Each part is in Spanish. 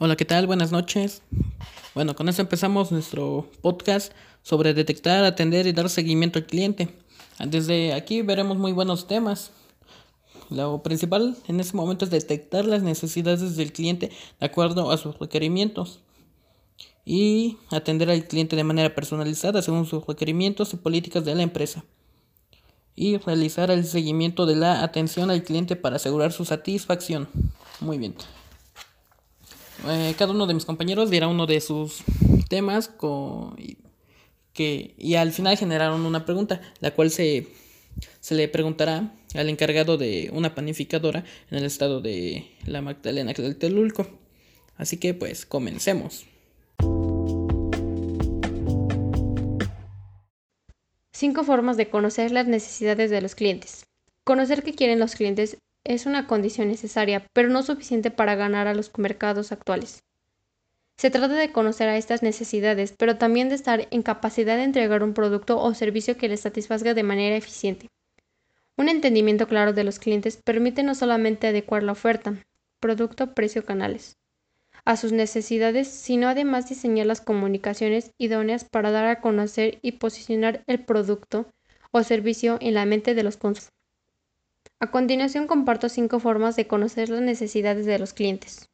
Hola, ¿qué tal? Buenas noches. Bueno, con esto empezamos nuestro podcast sobre detectar, atender y dar seguimiento al cliente. Desde aquí veremos muy buenos temas. Lo principal en este momento es detectar las necesidades del cliente de acuerdo a sus requerimientos y atender al cliente de manera personalizada según sus requerimientos y políticas de la empresa y realizar el seguimiento de la atención al cliente para asegurar su satisfacción. Muy bien. Eh, cada uno de mis compañeros dirá uno de sus temas con, y, que, y al final generaron una pregunta, la cual se, se le preguntará al encargado de una panificadora en el estado de la Magdalena del Telulco. Así que pues comencemos. Cinco formas de conocer las necesidades de los clientes. Conocer qué quieren los clientes es una condición necesaria, pero no suficiente para ganar a los mercados actuales. Se trata de conocer a estas necesidades, pero también de estar en capacidad de entregar un producto o servicio que les satisfaga de manera eficiente. Un entendimiento claro de los clientes permite no solamente adecuar la oferta, producto, precio, canales, a sus necesidades, sino además diseñar las comunicaciones idóneas para dar a conocer y posicionar el producto o servicio en la mente de los. A continuación comparto cinco formas de conocer las necesidades de los clientes.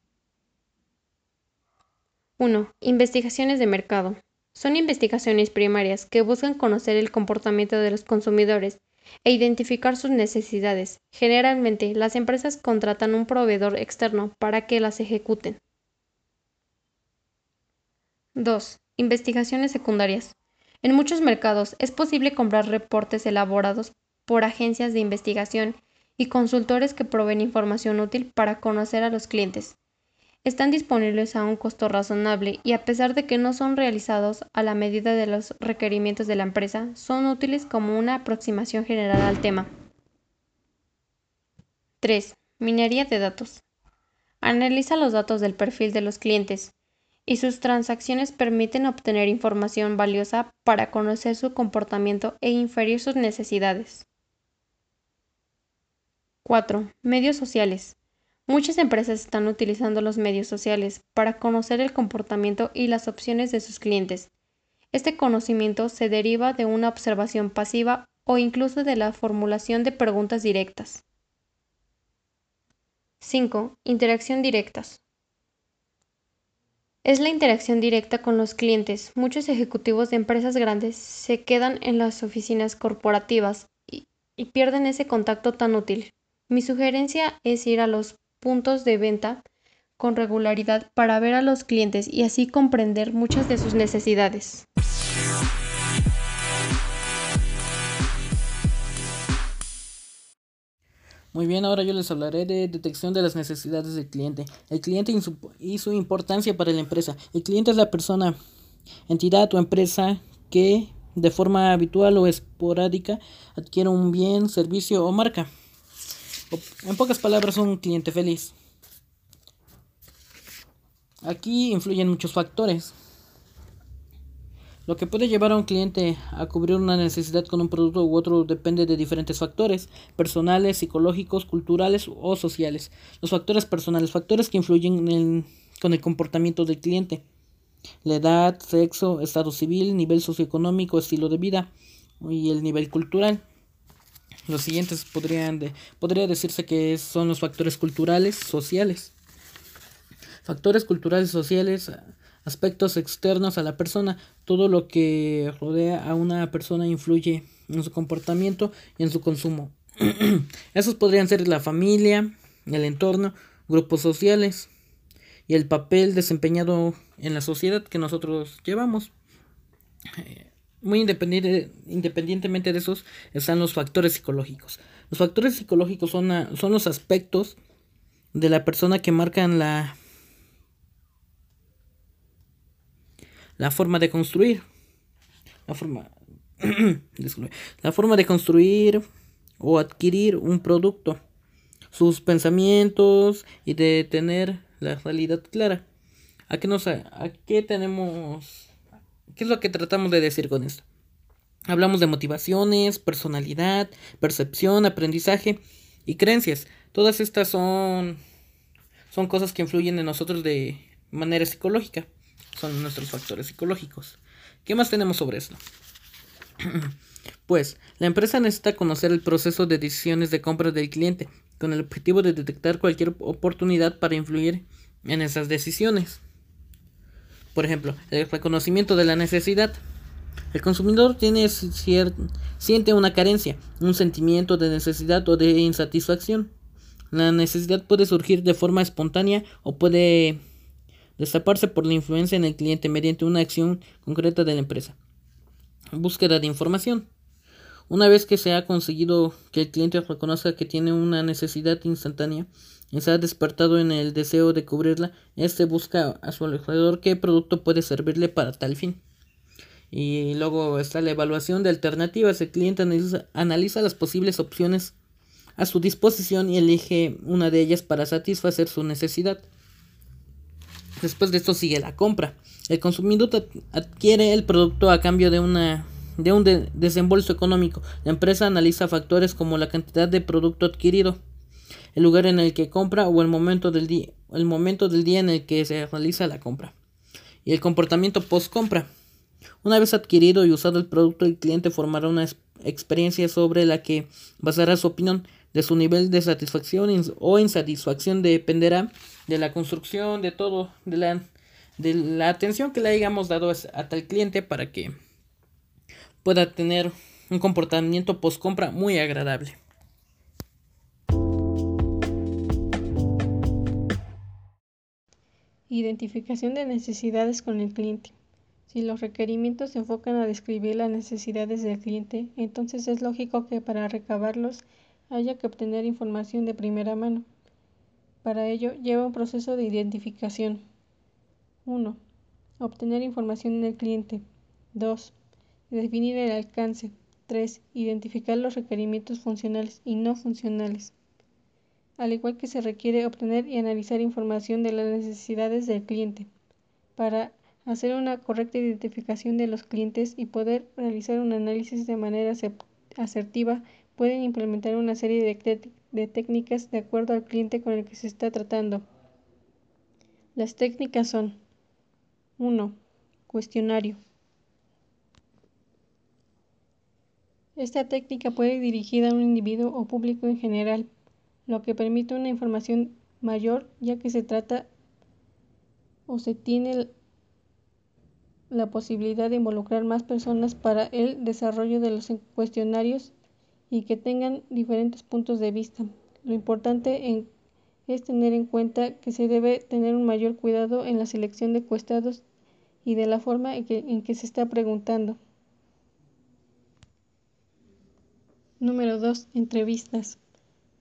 1. Investigaciones de mercado. Son investigaciones primarias que buscan conocer el comportamiento de los consumidores e identificar sus necesidades. Generalmente, las empresas contratan un proveedor externo para que las ejecuten. 2. Investigaciones secundarias. En muchos mercados es posible comprar reportes elaborados por agencias de investigación y consultores que proveen información útil para conocer a los clientes. Están disponibles a un costo razonable y a pesar de que no son realizados a la medida de los requerimientos de la empresa, son útiles como una aproximación general al tema. 3. Minería de datos. Analiza los datos del perfil de los clientes y sus transacciones permiten obtener información valiosa para conocer su comportamiento e inferir sus necesidades. 4. Medios sociales. Muchas empresas están utilizando los medios sociales para conocer el comportamiento y las opciones de sus clientes. Este conocimiento se deriva de una observación pasiva o incluso de la formulación de preguntas directas. 5. Interacción directas. Es la interacción directa con los clientes. Muchos ejecutivos de empresas grandes se quedan en las oficinas corporativas y, y pierden ese contacto tan útil. Mi sugerencia es ir a los puntos de venta con regularidad para ver a los clientes y así comprender muchas de sus necesidades. Muy bien, ahora yo les hablaré de detección de las necesidades del cliente. El cliente y su, importancia para la empresa. El cliente es la persona, entidad o empresa que de forma habitual o esporádica adquiere un bien, servicio o marca. En pocas palabras, un cliente feliz. Aquí influyen muchos factores. Lo que puede llevar a un cliente a cubrir una necesidad con un producto u otro depende de diferentes factores, personales, psicológicos, culturales o sociales. Los factores personales, factores que influyen con el comportamiento del cliente. La edad, sexo, estado civil, nivel socioeconómico, estilo de vida y el nivel cultural. Los siguientes podrían de, podría decirse que son los factores culturales sociales. Factores culturales sociales, aspectos externos a la persona, todo lo que rodea a una persona influye en su comportamiento y en su consumo. Esos podrían ser la familia, el entorno, grupos sociales y el papel desempeñado en la sociedad que nosotros llevamos. Eh, muy independiente, independientemente de esos están los factores psicológicos. Los factores psicológicos son, son los aspectos de la persona que marcan la, la forma de construir. La forma, la forma de construir o adquirir un producto. Sus pensamientos y de tener la realidad clara. ¿A qué, nos, a qué tenemos ¿Qué es lo que tratamos de decir con esto? Hablamos de motivaciones, personalidad, percepción, aprendizaje y creencias. Todas estas son, son cosas que influyen en nosotros de manera psicológica. Son nuestros factores psicológicos. ¿Qué más tenemos sobre esto? pues, la empresa necesita conocer el proceso de decisiones de compra del cliente con el objetivo de detectar cualquier oportunidad para influir en esas decisiones. Por ejemplo, el reconocimiento de la necesidad. El consumidor tiene siente una carencia, un sentimiento de necesidad o de insatisfacción. La necesidad puede surgir de forma espontánea o puede destaparse por la influencia en el cliente mediante una acción concreta de la empresa. Búsqueda de información. Una vez que se ha conseguido que el cliente reconozca que tiene una necesidad instantánea ha despertado en el deseo de cubrirla, este busca a su alrededor qué producto puede servirle para tal fin. Y luego está la evaluación de alternativas. El cliente analiza, las posibles opciones a su disposición y elige una de ellas para satisfacer su necesidad. Después de esto sigue la compra. El consumidor adquiere el producto a cambio de una de un desembolso económico. La empresa analiza factores como la cantidad de producto adquirido, el lugar en el que compra o el momento del día, el momento del día en el que se realiza la compra. Y el comportamiento post compra. Una vez adquirido y usado el producto, el cliente formará una experiencia sobre la que basará su opinión. De su nivel de satisfacción o insatisfacción dependerá de la construcción, de todo, de la, de la atención que le hayamos dado a tal cliente para que pueda tener un comportamiento post compra muy agradable. Identificación de necesidades con el cliente. Si los requerimientos se enfocan a describir las necesidades del cliente, entonces es lógico que para recabarlos haya que obtener información de primera mano. Para ello lleva un proceso de identificación. 1. Obtener información del cliente. 2. Definir el alcance. 3. Identificar los requerimientos funcionales y no funcionales. Al igual que se requiere obtener y analizar información de las necesidades del cliente. Para hacer una correcta identificación de los clientes y poder realizar un análisis de manera asertiva, pueden implementar una serie de, técnicas de acuerdo al cliente con el que se está tratando. Las técnicas son 1. Cuestionario. Esta técnica puede ir dirigida a un individuo o público en general, lo que permite una información mayor ya que se trata o se tiene la posibilidad de involucrar más personas para el desarrollo de los cuestionarios y que tengan diferentes puntos de vista. Lo importante es tener en cuenta que se debe tener un mayor cuidado en la selección de cuestados y de la forma en que, en que se está preguntando. Número 2. Entrevistas.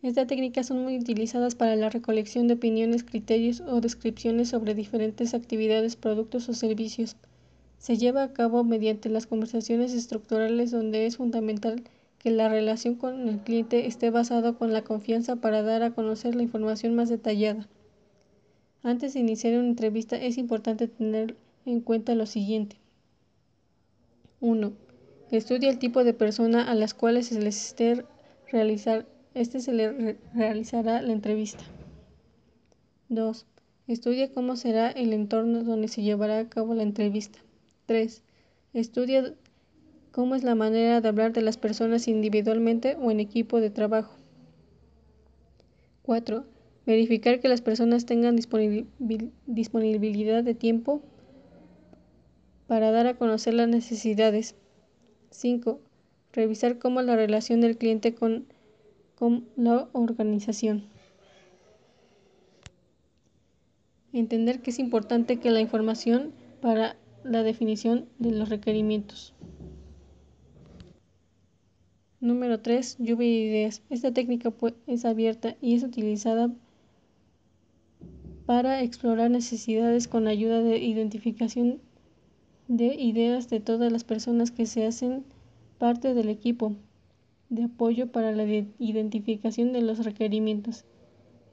Estas técnicas son muy utilizadas para la recolección de opiniones, criterios o descripciones sobre diferentes actividades, productos o servicios se lleva a cabo mediante las conversaciones estructurales donde es fundamental que la relación con el cliente esté basada con la confianza para dar a conocer la información más detallada. Antes de iniciar una entrevista es importante tener en cuenta lo siguiente. 1. Estudia el tipo de persona a las cuales se les esté realizar, este se le realizará la entrevista. 2. Estudia cómo será el entorno donde se llevará a cabo la entrevista. 3. Estudia cómo es la manera de hablar de las personas individualmente o en equipo de trabajo. 4. Verificar que las personas tengan disponibilidad de tiempo para dar a conocer las necesidades. 5. Revisar cómo la relación del cliente con, con la organización. Entender que es importante que la información para la definición de los requerimientos. Número 3. Lluvia de ideas. Esta técnica es abierta y es utilizada para explorar necesidades con ayuda de identificación de ideas de todas las personas que se hacen parte del equipo de apoyo para la identificación de los requerimientos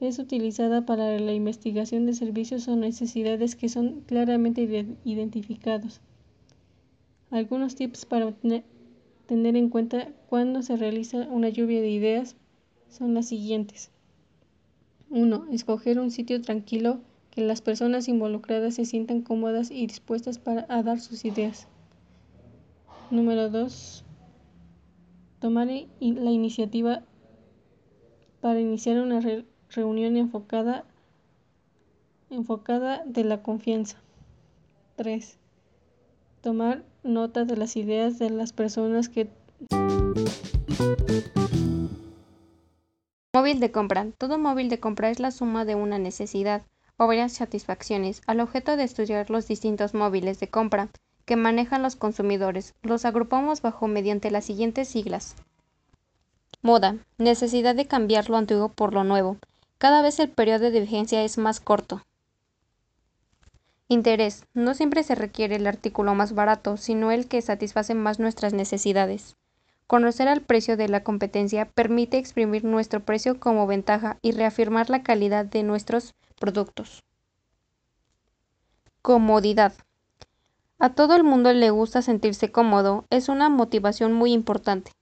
es utilizada para la investigación de servicios o necesidades que son claramente identificados. Algunos tips para tener en cuenta cuando se realiza una lluvia de ideas son las siguientes. 1. Escoger un sitio tranquilo que las personas involucradas se sientan cómodas y dispuestas para, a dar sus ideas. Número 2. Tomar la iniciativa para iniciar una reunión enfocada, enfocada de la confianza. 3. Tomar nota de las ideas de las personas que... Móvil de compra. Todo móvil de compra es la suma de una necesidad o varias satisfacciones al objeto de estudiar los distintos móviles de compra que manejan los consumidores. Los agrupamos bajo mediante las siguientes siglas. Moda. Necesidad de cambiar lo antiguo por lo nuevo. Cada vez el periodo de vigencia es más corto. Interés. No siempre se requiere el artículo más barato, sino el que satisface más nuestras necesidades. Conocer el precio de la competencia permite exprimir nuestro precio como ventaja y reafirmar la calidad de nuestros productos. Comodidad. A todo el mundo le gusta sentirse cómodo, es una motivación muy importante.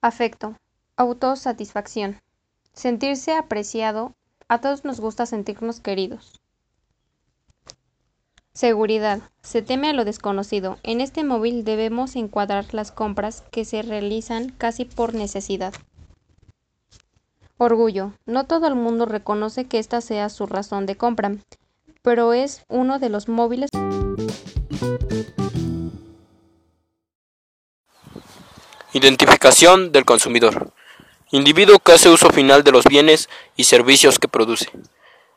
Afecto. Autosatisfacción. Sentirse apreciado. A todos nos gusta sentirnos queridos. Seguridad. Se teme a lo desconocido. En este móvil debemos encuadrar las compras que se realizan casi por necesidad. Orgullo. No todo el mundo reconoce que esta sea su razón de compra, pero es uno de los móviles. Identificación del consumidor. Individuo que hace uso final de los bienes y servicios que produce.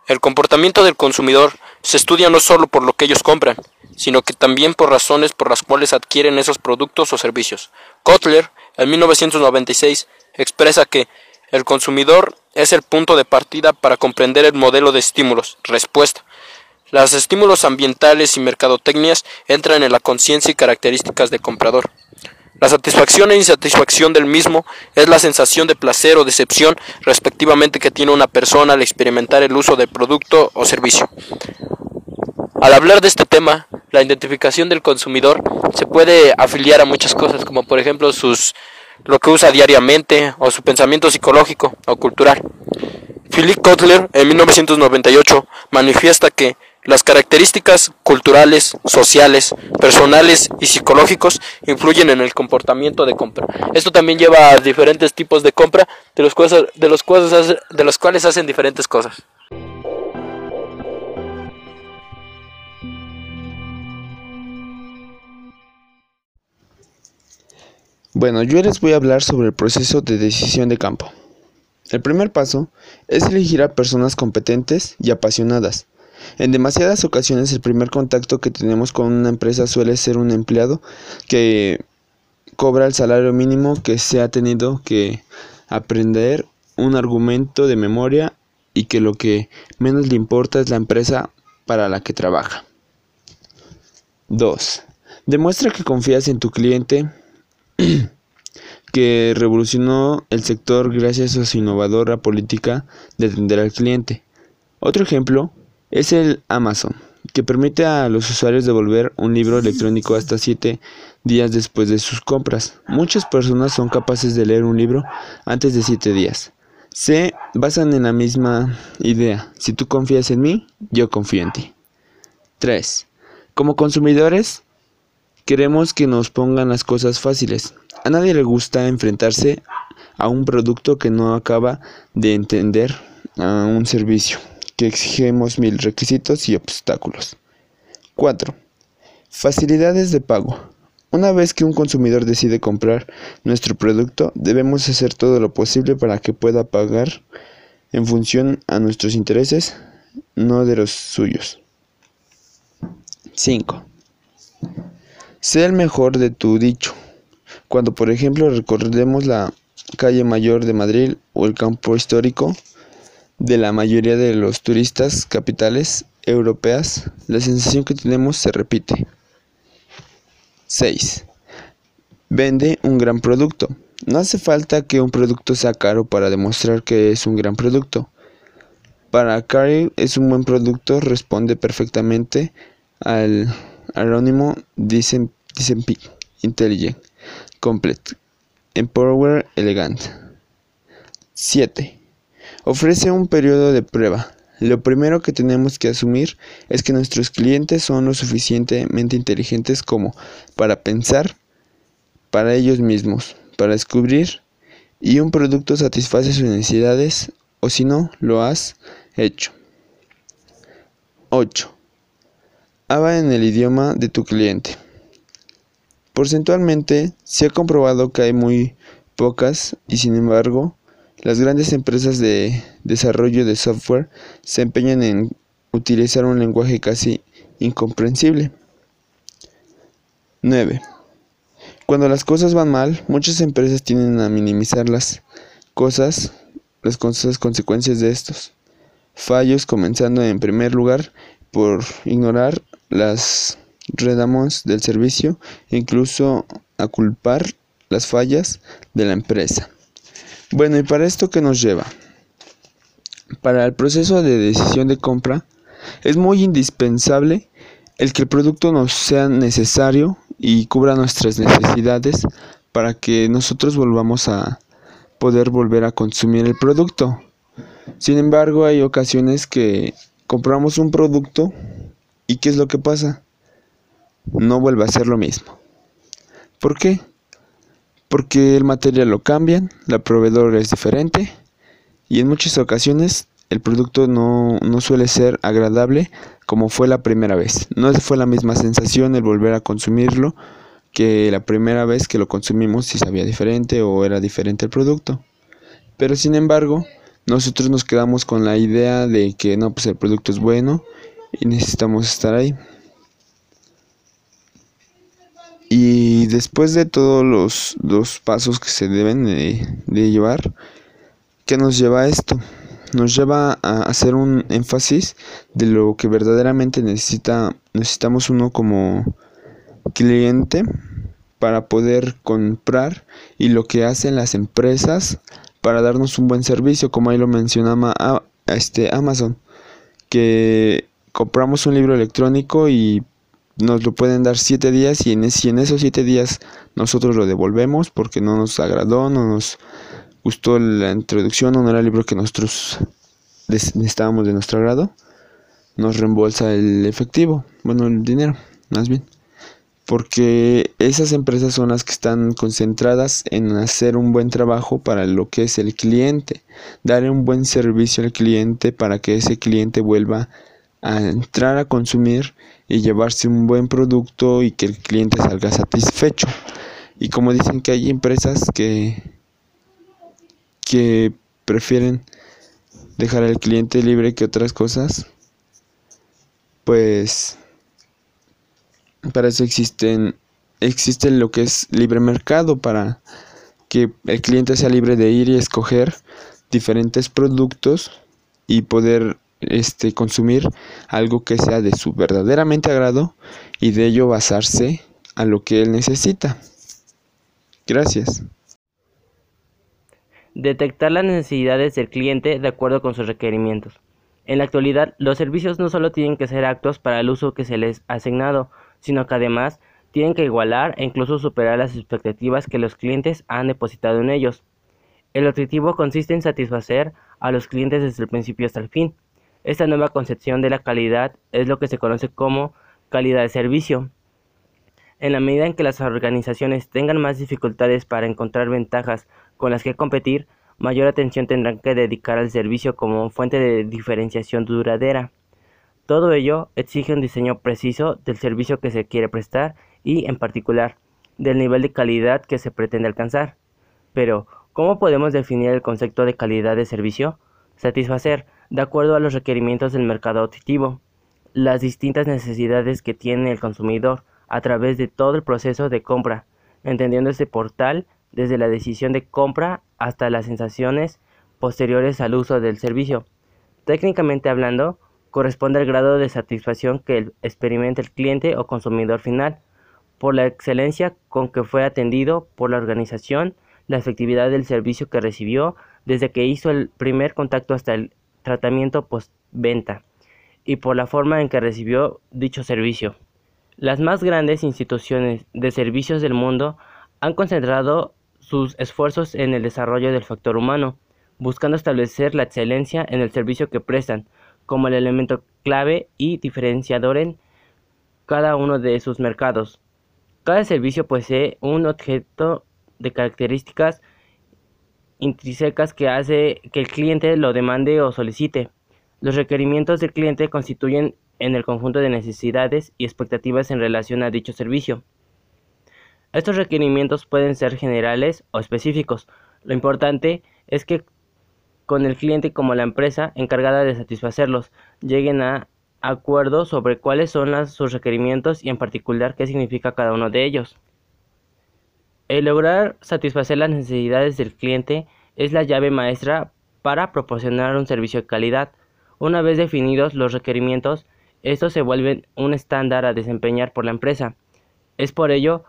El comportamiento del consumidor se estudia no solo por lo que ellos compran, sino que también por razones por las cuales adquieren esos productos o servicios. Kotler, en 1996, expresa que el consumidor es el punto de partida para comprender el modelo de estímulos, respuesta. Los estímulos ambientales y mercadotecnias entran en la conciencia y características del comprador. La satisfacción e insatisfacción del mismo es la sensación de placer o decepción respectivamente que tiene una persona al experimentar el uso del producto o servicio. Al hablar de este tema, la identificación del consumidor se puede afiliar a muchas cosas, como por ejemplo sus lo que usa diariamente o su pensamiento psicológico o cultural. Philip Kotler en 1998 manifiesta que las características culturales, sociales, personales y psicológicos influyen en el comportamiento de compra. Esto también lleva a diferentes tipos de compra de los cuales, de los cuales, de los cuales hacen diferentes cosas. Bueno, yo les voy a hablar sobre el proceso de decisión de campo. El primer paso es elegir a personas competentes y apasionadas. En demasiadas ocasiones el primer contacto que tenemos con una empresa suele ser un empleado que cobra el salario mínimo que se ha tenido que aprender un argumento de memoria y que lo que menos le importa es la empresa para la que trabaja. 2. Demuestra que confías en tu cliente que revolucionó el sector gracias a su innovadora política de atender al cliente. Otro ejemplo es el Amazon, que permite a los usuarios devolver un libro electrónico hasta 7 días después de sus compras. Muchas personas son capaces de leer un libro antes de 7 días. Se basan en la misma idea. Si tú confías en mí, yo confío en ti. 3. Como consumidores, Queremos que nos pongan las cosas fáciles. A nadie le gusta enfrentarse a un producto que no acaba de entender a un servicio, que exigimos mil requisitos y obstáculos. 4. Facilidades de pago. Una vez que un consumidor decide comprar nuestro producto, debemos hacer todo lo posible para que pueda pagar en función a nuestros intereses, no de los suyos. 5. Sé el mejor de tu dicho. Cuando, por ejemplo, recorremos la calle mayor de Madrid o el campo histórico de la mayoría de los turistas capitales europeas, la sensación que tenemos se repite. 6. Vende un gran producto. No hace falta que un producto sea caro para demostrar que es un gran producto. Para Carrie es un buen producto, responde perfectamente al anónimo dicen Intelligent, Complete, Empower Elegant. 7. Ofrece un periodo de prueba. Lo primero que tenemos que asumir es que nuestros clientes son lo suficientemente inteligentes como para pensar para ellos mismos, para descubrir y un producto satisface sus necesidades o si no, lo has hecho. 8. Habla en el idioma de tu cliente. Porcentualmente, se ha comprobado que hay muy pocas y sin embargo, las grandes empresas de desarrollo de software se empeñan en utilizar un lenguaje casi incomprensible. 9. Cuando las cosas van mal, muchas empresas tienden a minimizar las cosas, las consecuencias de estos fallos, comenzando en primer lugar por ignorar las redamos del servicio incluso a culpar las fallas de la empresa. Bueno, ¿y para esto qué nos lleva? Para el proceso de decisión de compra es muy indispensable el que el producto nos sea necesario y cubra nuestras necesidades para que nosotros volvamos a poder volver a consumir el producto. Sin embargo, hay ocasiones que compramos un producto y ¿qué es lo que pasa? No vuelve a ser lo mismo. ¿Por qué? Porque el material lo cambian, la proveedor es diferente y en muchas ocasiones el producto no, no, suele ser agradable como fue la primera vez. No fue la misma sensación el volver a consumirlo que la primera vez que lo consumimos si sabía diferente o era diferente el producto. Pero sin embargo, nosotros nos quedamos con la idea de que no, pues el producto es bueno y necesitamos estar ahí. Y después de todos los, dos pasos que se deben de, llevar, ¿qué nos lleva a esto? nos lleva a hacer un énfasis de lo que verdaderamente necesita necesitamos uno como cliente para poder comprar y lo que hacen las empresas para darnos un buen servicio como ahí lo mencionaba a, este Amazon que compramos un libro electrónico y nos lo pueden dar siete días y en, si en esos siete días nosotros lo devolvemos porque no nos agradó, no nos gustó la introducción o no era el libro que nosotros necesitábamos de nuestro agrado, nos reembolsa el efectivo, bueno, el dinero, más bien. Porque esas empresas son las que están concentradas en hacer un buen trabajo para lo que es el cliente, darle un buen servicio al cliente para que ese cliente vuelva a entrar a consumir y llevarse un buen producto y que el cliente salga satisfecho. Y como dicen que hay empresas que que prefieren dejar al cliente libre que otras cosas, pues para eso existen existe lo que es libre mercado para que el cliente sea libre de ir y escoger diferentes productos y poder este consumir algo que sea de su verdaderamente agrado y de ello basarse a lo que él necesita. Gracias. Detectar las necesidades del cliente de acuerdo con sus requerimientos. En la actualidad, los servicios no solo tienen que ser actos para el uso que se les ha asignado, sino que además tienen que igualar e incluso superar las expectativas que los clientes han depositado en ellos. El objetivo consiste en satisfacer a los clientes desde el principio hasta el fin. Esta nueva concepción de la calidad es lo que se conoce como calidad de servicio. En la medida en que las organizaciones tengan más dificultades para encontrar ventajas con las que competir, mayor atención tendrán que dedicar al servicio como fuente de diferenciación duradera. Todo ello exige un diseño preciso del servicio que se quiere prestar y, en particular, del nivel de calidad que se pretende alcanzar. Pero, ¿cómo podemos definir el concepto de calidad de servicio? Satisfacer, de acuerdo a los requerimientos del mercado auditivo, las distintas necesidades que tiene el consumidor a través de todo el proceso de compra, entendiendo este portal desde la decisión de compra hasta las sensaciones posteriores al uso del servicio. Técnicamente hablando, corresponde al grado de satisfacción que experimenta el cliente o consumidor final, por la excelencia con que fue atendido por la organización, la efectividad del servicio que recibió desde que hizo el primer contacto hasta el tratamiento postventa y por la forma en que recibió dicho servicio. Las más grandes instituciones de servicios del mundo han concentrado sus esfuerzos en el desarrollo del factor humano, buscando establecer la excelencia en el servicio que prestan, como el elemento clave y diferenciador en cada uno de sus mercados. Cada servicio posee un objeto de características intrínsecas que hace que el cliente lo demande o solicite. Los requerimientos del cliente constituyen en el conjunto de necesidades y expectativas en relación a dicho servicio. Estos requerimientos pueden ser generales o específicos. Lo importante es que con el cliente como la empresa encargada de satisfacerlos lleguen a acuerdo sobre cuáles son sus requerimientos y en particular qué significa cada uno de ellos. El lograr satisfacer las necesidades del cliente es la llave maestra para proporcionar un servicio de calidad. Una vez definidos los requerimientos, estos se vuelven un estándar a desempeñar por la empresa. Es por ello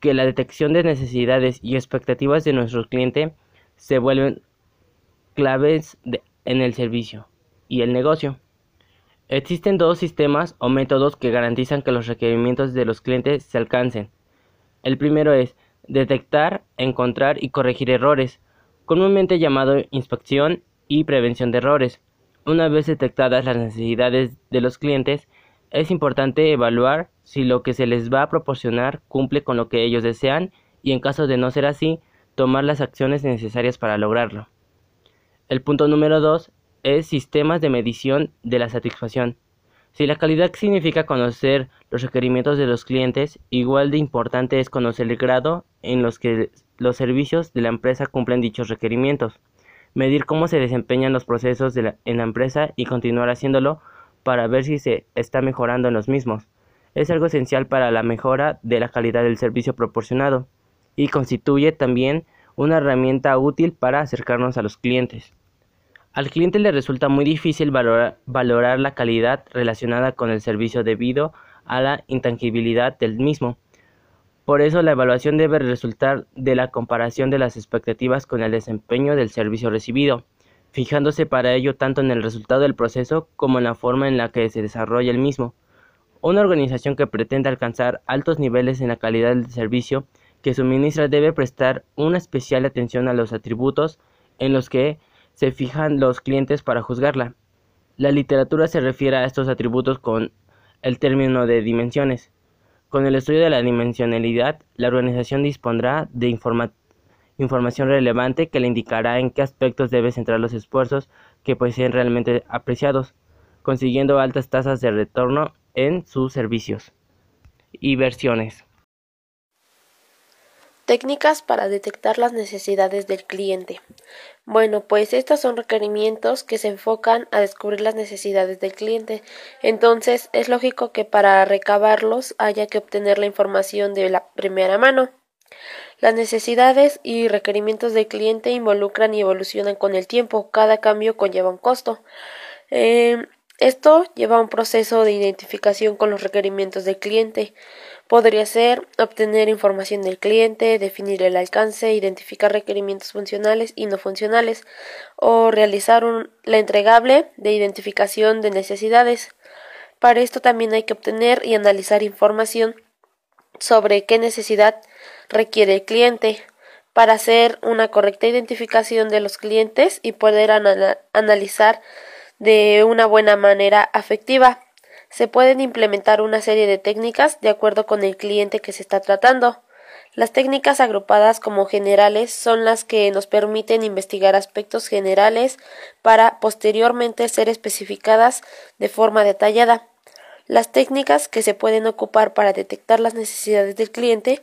que la detección de necesidades y expectativas de nuestro cliente se vuelven claves en el servicio y el negocio. Existen dos sistemas o métodos que garantizan que los requerimientos de los clientes se alcancen. El primero es detectar, encontrar y corregir errores, comúnmente llamado inspección y prevención de errores. Una vez detectadas las necesidades de los clientes, es importante evaluar si lo que se les va a proporcionar cumple con lo que ellos desean y en caso de no ser así, tomar las acciones necesarias para lograrlo. El punto número 2 es sistemas de medición de la satisfacción. Si la calidad significa conocer los requerimientos de los clientes, igual de importante es conocer el grado en los que los servicios de la empresa cumplen dichos requerimientos, medir cómo se desempeñan los procesos en la empresa y continuar haciéndolo para ver si se está mejorando en los mismos. Es algo esencial para la mejora de la calidad del servicio proporcionado y constituye también una herramienta útil para acercarnos a los clientes. Al cliente le resulta muy difícil valorar, la calidad relacionada con el servicio debido a la intangibilidad del mismo. Por eso la evaluación debe resultar de la comparación de las expectativas con el desempeño del servicio recibido, fijándose para ello tanto en el resultado del proceso como en la forma en la que se desarrolla el mismo. Una organización que pretende alcanzar altos niveles en la calidad del servicio que suministra debe prestar una especial atención a los atributos en los que se fijan los clientes para juzgarla. La literatura se refiere a estos atributos con el término de dimensiones. Con el estudio de la dimensionalidad, la organización dispondrá de información relevante que le indicará en qué aspectos debe centrar los esfuerzos que pueden ser realmente apreciados, consiguiendo altas tasas de retorno en sus servicios y versiones. Técnicas para detectar las necesidades del cliente. Bueno, pues estos son requerimientos que se enfocan a descubrir las necesidades del cliente. Entonces, es lógico que para recabarlos haya que obtener la información de la primera mano. Las necesidades y requerimientos del cliente involucran y evolucionan con el tiempo. Cada cambio conlleva un costo. Eh, esto lleva a un proceso de identificación con los requerimientos del cliente. Podría ser obtener información del cliente, definir el alcance, identificar requerimientos funcionales y no funcionales, o realizar la entregable de identificación de necesidades. Para esto también hay que obtener y analizar información sobre qué necesidad requiere el cliente para hacer una correcta identificación de los clientes y poder analizar de una buena manera afectiva. Se pueden implementar una serie de técnicas de acuerdo con el cliente que se está tratando. Las técnicas agrupadas como generales son las que nos permiten investigar aspectos generales para posteriormente ser especificadas de forma detallada. Las técnicas que se pueden ocupar para detectar las necesidades del cliente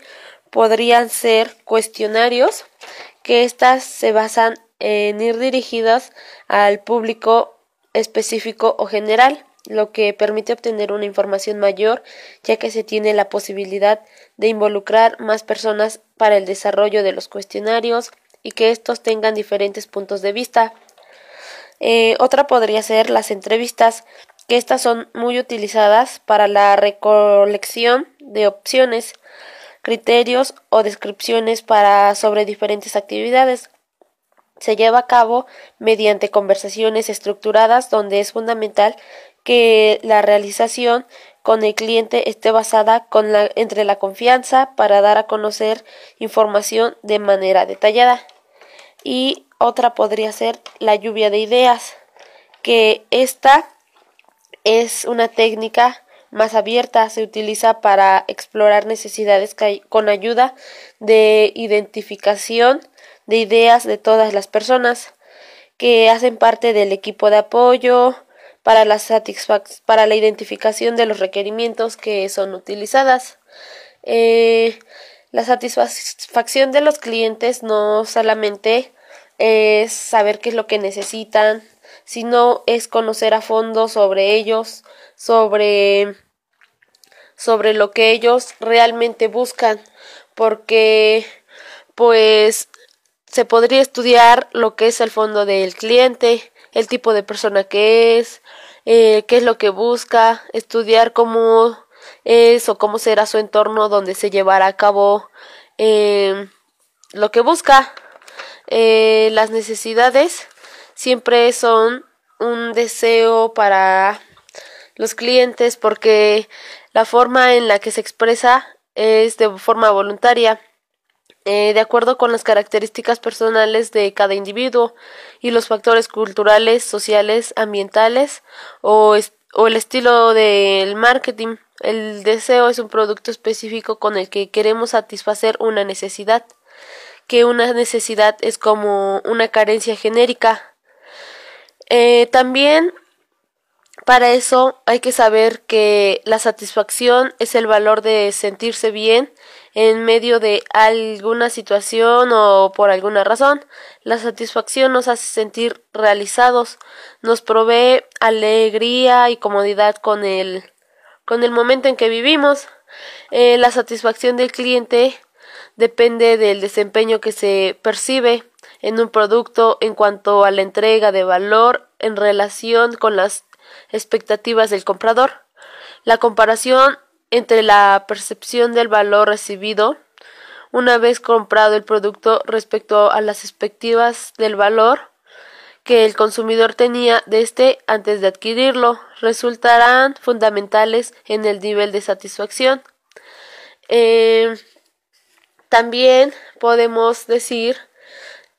podrían ser cuestionarios, que éstas se basan en ir dirigidas al público específico o general, lo que permite obtener una información mayor, ya que se tiene la posibilidad de involucrar más personas para el desarrollo de los cuestionarios y que estos tengan diferentes puntos de vista. Eh, otra podría ser las entrevistas, que estas son muy utilizadas para la recolección de opciones, criterios o descripciones para sobre diferentes actividades se lleva a cabo mediante conversaciones estructuradas donde es fundamental que la realización con el cliente esté basada con la, entre la confianza para dar a conocer información de manera detallada. Y otra podría ser la lluvia de ideas, que esta es una técnica más abierta, se utiliza para explorar necesidades con ayuda de identificación de ideas de todas las personas que hacen parte del equipo de apoyo para la, para la identificación de los requerimientos que son utilizadas. Eh, la satisfacción de los clientes no solamente es saber qué es lo que necesitan, sino es conocer a fondo sobre ellos, sobre sobre lo que ellos realmente buscan, porque pues se podría estudiar lo que es el fondo del cliente, el tipo de persona que es, eh, qué es lo que busca, estudiar cómo es o cómo será su entorno donde se llevará a cabo eh, lo que busca. Eh, las necesidades siempre son un deseo para los clientes porque la forma en la que se expresa es de forma voluntaria, eh, de acuerdo con las características personales de cada individuo y los factores culturales, sociales, ambientales o, el estilo del marketing. El deseo es un producto específico con el que queremos satisfacer una necesidad, que una necesidad es como una carencia genérica. Eh, también para eso hay que saber que la satisfacción es el valor de sentirse bien en medio de alguna situación o por alguna razón. La satisfacción nos hace sentir realizados, nos provee alegría y comodidad con el, con el momento en que vivimos. Eh, la satisfacción del cliente depende del desempeño que se percibe en un producto en cuanto a la entrega de valor en relación con las expectativas del comprador. La comparación entre la percepción del valor recibido una vez comprado el producto respecto a las expectativas del valor que el consumidor tenía de este antes de adquirirlo resultarán fundamentales en el nivel de satisfacción. Eh, también podemos decir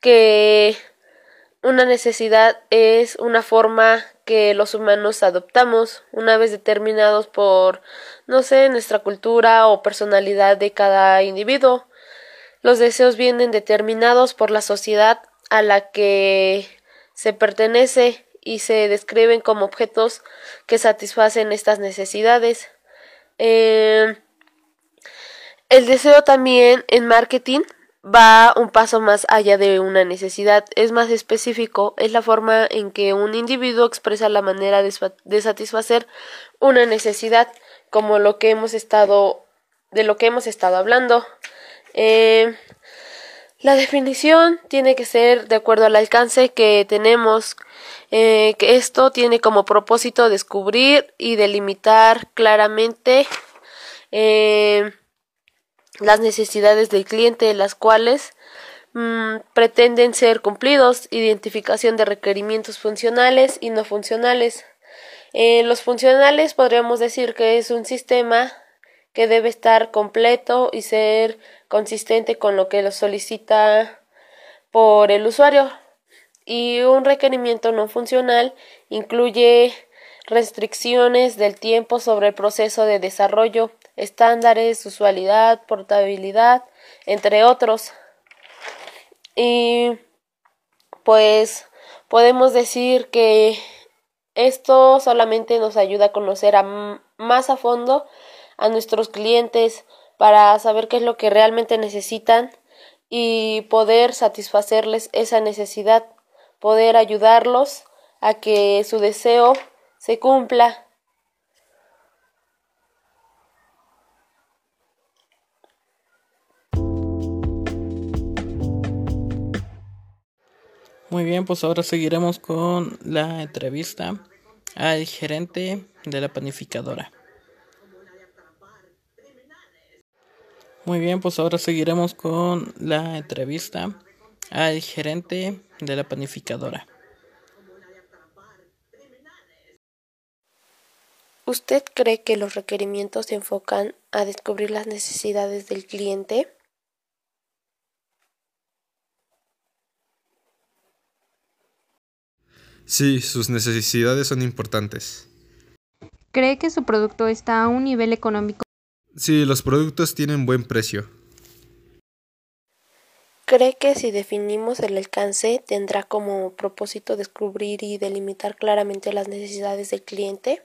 que una necesidad es una forma que los humanos adoptamos una vez determinados por, no sé, nuestra cultura o personalidad de cada individuo. Los deseos vienen determinados por la sociedad a la que se pertenece y se describen como objetos que satisfacen estas necesidades. Eh, el deseo también en marketing va un paso más allá de una necesidad, es más específico, es la forma en que un individuo expresa la manera de, satisfacer una necesidad, como lo que hemos estado, de lo que hemos estado hablando. Eh, la definición tiene que ser de acuerdo al alcance que tenemos, eh, que esto tiene como propósito descubrir y delimitar claramente eh, las necesidades del cliente, las cuales mm, pretenden ser cumplidos, identificación de requerimientos funcionales y no funcionales. Eh, los funcionales podríamos decir que es un sistema que debe estar completo y ser consistente con lo que lo solicita por el usuario. Y un requerimiento no funcional incluye restricciones del tiempo sobre el proceso de desarrollo estándares, usualidad, portabilidad, entre otros. Y pues podemos decir que esto solamente nos ayuda a conocer a más a fondo a nuestros clientes para saber qué es lo que realmente necesitan y poder satisfacerles esa necesidad, poder ayudarlos a que su deseo se cumpla Muy bien, pues ahora seguiremos con la entrevista al gerente de la panificadora. Muy bien, pues ahora seguiremos con la entrevista al gerente de la panificadora. ¿Usted cree que los requerimientos se enfocan a descubrir las necesidades del cliente? Sí, sus necesidades son importantes. ¿Cree que su producto está a un nivel económico? Sí, los productos tienen buen precio. ¿Cree que si definimos el alcance tendrá como propósito descubrir y delimitar claramente las necesidades del cliente?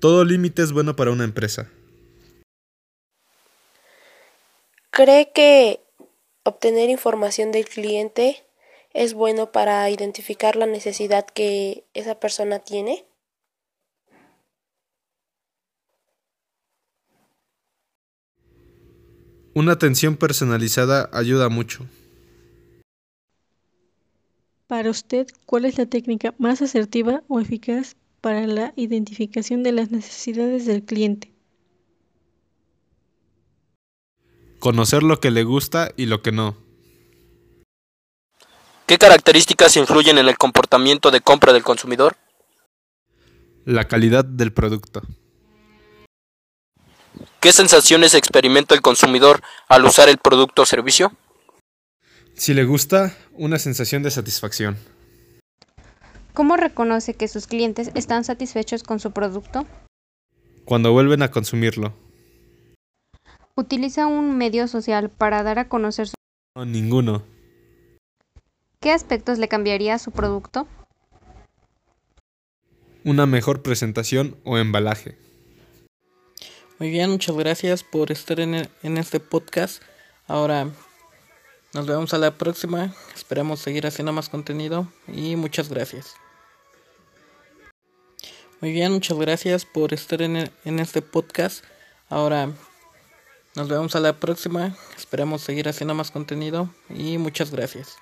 Todo límite es bueno para una empresa. ¿Cree que obtener información del cliente es bueno para identificar la necesidad que esa persona tiene? Una atención personalizada ayuda mucho. Para usted, ¿cuál es la técnica más asertiva o eficaz para la identificación de las necesidades del cliente? Conocer lo que le gusta y lo que no. ¿Qué características influyen en el comportamiento de compra del consumidor? La calidad del producto. ¿Qué sensaciones experimenta el consumidor al usar el producto o servicio? Si le gusta, una sensación de satisfacción. ¿Cómo reconoce que sus clientes están satisfechos con su producto? Cuando vuelven a consumirlo. ¿Utiliza un medio social para dar a conocer su... No, ninguno. ¿Qué aspectos le cambiaría a su producto? Una mejor presentación o embalaje. Muy bien, muchas gracias por estar en, el- en este podcast. Ahora nos vemos a la próxima. Esperamos seguir haciendo más contenido y muchas gracias. Muy bien, muchas gracias por estar en, el- en este podcast. Ahora nos vemos a la próxima. Esperamos seguir haciendo más contenido y muchas gracias.